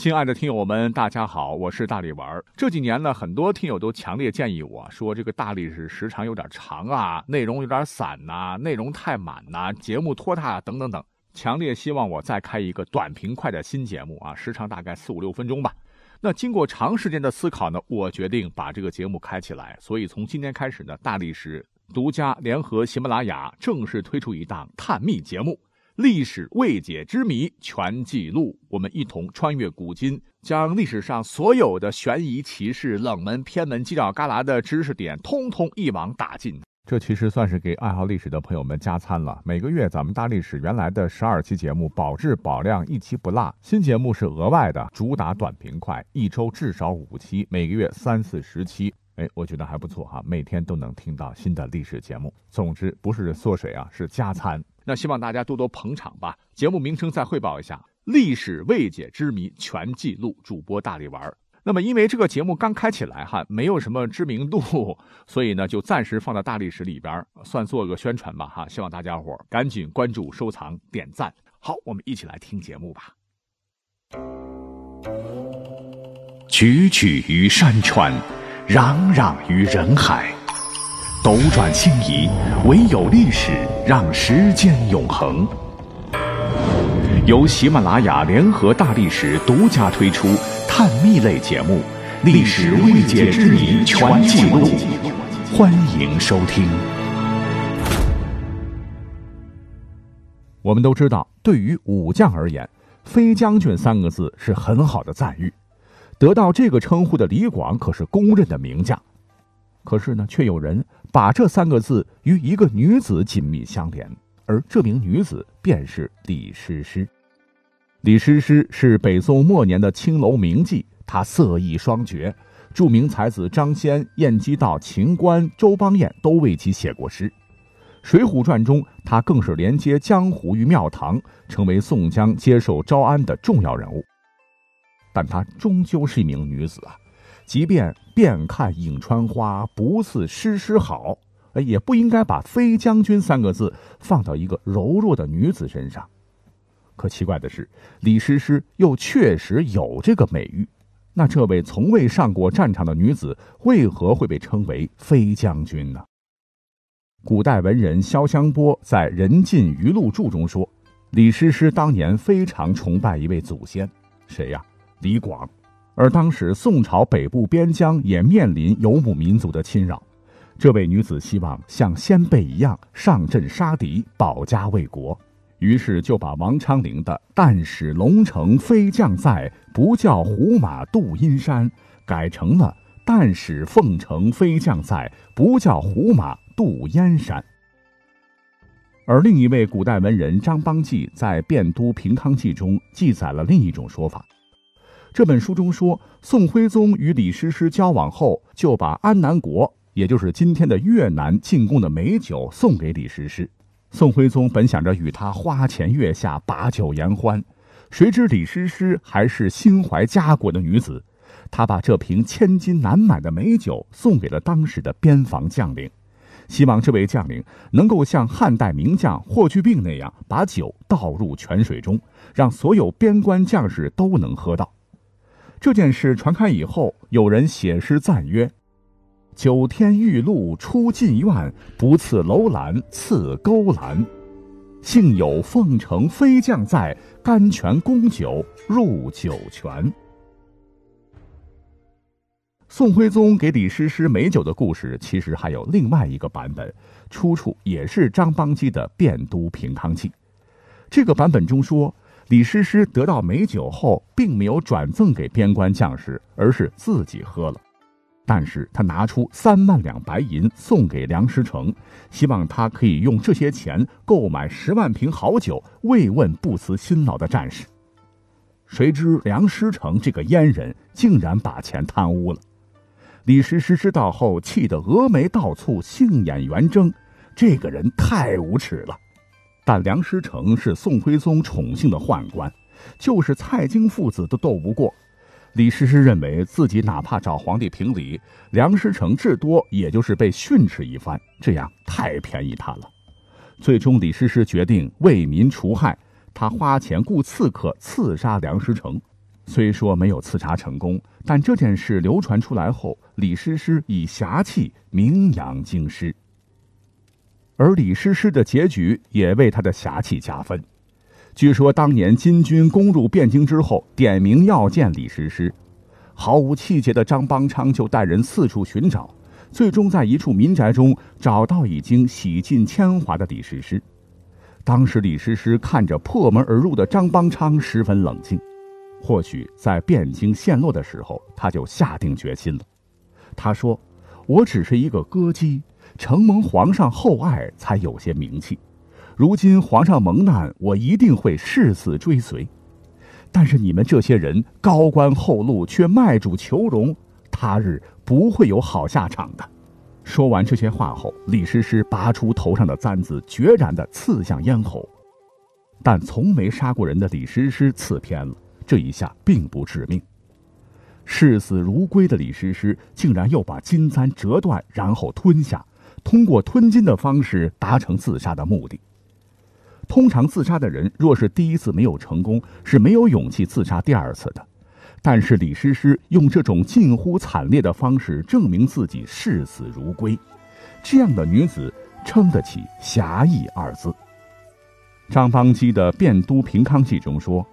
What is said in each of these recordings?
亲爱的听友们，大家好，我是大力丸。这几年呢，很多听友都强烈建议我说，这个大力史时长有点长啊，内容有点散呐，内容太满呐，节目拖沓等等等，强烈希望我再开一个短平快的新节目啊，时长大概四五六分钟吧。那经过长时间的思考呢，我决定把这个节目开起来。所以从今天开始呢，大力史独家联合喜马拉雅正式推出一档探秘节目。历史未解之谜全记录，我们一同穿越古今，将历史上所有的悬疑奇事、冷门偏门、犄角旮旯的知识点，通通一网打尽。这其实算是给爱好历史的朋友们加餐了。每个月咱们大历史原来的十二期节目保质保量，一期不落。新节目是额外的，主打短平快，一周至少五期，每个月三四十期。哎，我觉得还不错哈，每天都能听到新的历史节目。总之不是缩水啊，是加餐。那希望大家多多捧场吧。节目名称再汇报一下：历史未解之谜全记录。主播大力丸。那么因为这个节目刚开起来哈，没有什么知名度，所以呢就暂时放在大历史里边，算做个宣传吧哈。希望大家伙赶紧关注、收藏、点赞。好，我们一起来听节目吧。踽踽于山川。攘攘于人海，斗转星移，唯有历史让时间永恒。由喜马拉雅联合大历史独家推出探秘类节目《历史未解之谜全记录》，欢迎收听。我们都知道，对于武将而言，“飞将军”三个字是很好的赞誉。得到这个称呼的李广可是公认的名将，可是呢，却有人把这三个字与一个女子紧密相连，而这名女子便是李师师。李师师是北宋末年的青楼名妓，她色艺双绝，著名才子张先、晏几道、秦观、周邦彦都为其写过诗，《水浒传》中她更是连接江湖与庙堂，成为宋江接受招安的重要人物。但她终究是一名女子啊，即便遍看颍川花，不似诗诗好，也不应该把“飞将军”三个字放到一个柔弱的女子身上。可奇怪的是，李师师又确实有这个美誉。那这位从未上过战场的女子，为何会被称为“飞将军”呢？古代文人萧香波在《人尽余录注》中说，李师师当年非常崇拜一位祖先，谁呀？李广，而当时宋朝北部边疆也面临游牧民族的侵扰，这位女子希望像先辈一样上阵杀敌，保家卫国，于是就把王昌龄的“但使龙城飞将在，不教胡马度阴山”改成了“但使凤城飞将在，不教胡马度燕山”。而另一位古代文人张邦纪在《汴都平康记》中记载了另一种说法。这本书中说，宋徽宗与李师师交往后，就把安南国，也就是今天的越南进贡的美酒送给李师师。宋徽宗本想着与他花前月下，把酒言欢，谁知李师师还是心怀家国的女子，她把这瓶千金难买的美酒送给了当时的边防将领，希望这位将领能够像汉代名将霍去病那样，把酒倒入泉水中，让所有边关将士都能喝到。这件事传开以后，有人写诗赞曰：“九天玉露出禁院，不赐楼兰赐勾栏。幸有凤城飞将在，甘泉供酒入酒泉。”宋徽宗给李师师美酒的故事，其实还有另外一个版本，出处也是张邦基的《汴都平康记》。这个版本中说。李师师得到美酒后，并没有转赠给边关将士，而是自己喝了。但是他拿出三万两白银送给梁师成，希望他可以用这些钱购买十万瓶好酒，慰问不辞辛劳的战士。谁知梁师成这个阉人竟然把钱贪污了。李师师知道后，气得峨眉倒蹙，杏眼圆睁，这个人太无耻了。但梁师成是宋徽宗宠幸的宦官，就是蔡京父子都斗不过。李师师认为自己哪怕找皇帝评理，梁师成至多也就是被训斥一番，这样太便宜他了。最终，李师师决定为民除害，他花钱雇刺客刺杀梁师成。虽说没有刺杀成功，但这件事流传出来后，李师师以侠气名扬京师。而李师师的结局也为他的侠气加分。据说当年金军攻入汴京之后，点名要见李师师，毫无气节的张邦昌就带人四处寻找，最终在一处民宅中找到已经洗尽铅华的李师师。当时李师师看着破门而入的张邦昌，十分冷静。或许在汴京陷落的时候，他就下定决心了。他说：“我只是一个歌姬，承蒙皇上厚爱，才有些名气。如今皇上蒙难，我一定会誓死追随。但是你们这些人高官厚禄，却卖主求荣，他日不会有好下场的。”说完这些话后，李师师拔出头上的簪子，决然地刺向咽喉。但从没杀过人的李师师刺偏了。这一下并不致命，视死如归的李师师竟然又把金簪折断，然后吞下，通过吞金的方式达成自杀的目的。通常自杀的人若是第一次没有成功，是没有勇气自杀第二次的。但是李师师用这种近乎惨烈的方式证明自己视死如归，这样的女子撑得起“侠义”二字。张邦基的《汴都平康记》中说。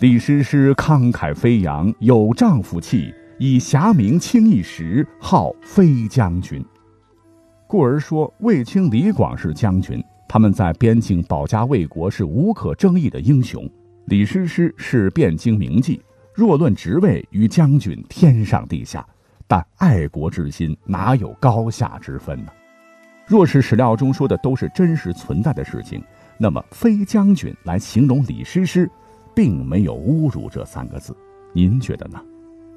李师师慷慨飞扬，有丈夫气，以侠名轻一时，号飞将军。故而说，卫青、李广是将军，他们在边境保家卫国是无可争议的英雄。李师师是汴京名妓，若论职位，与将军天上地下，但爱国之心哪有高下之分呢？若是史料中说的都是真实存在的事情，那么飞将军来形容李师师。并没有侮辱这三个字，您觉得呢？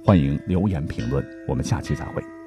欢迎留言评论，我们下期再会。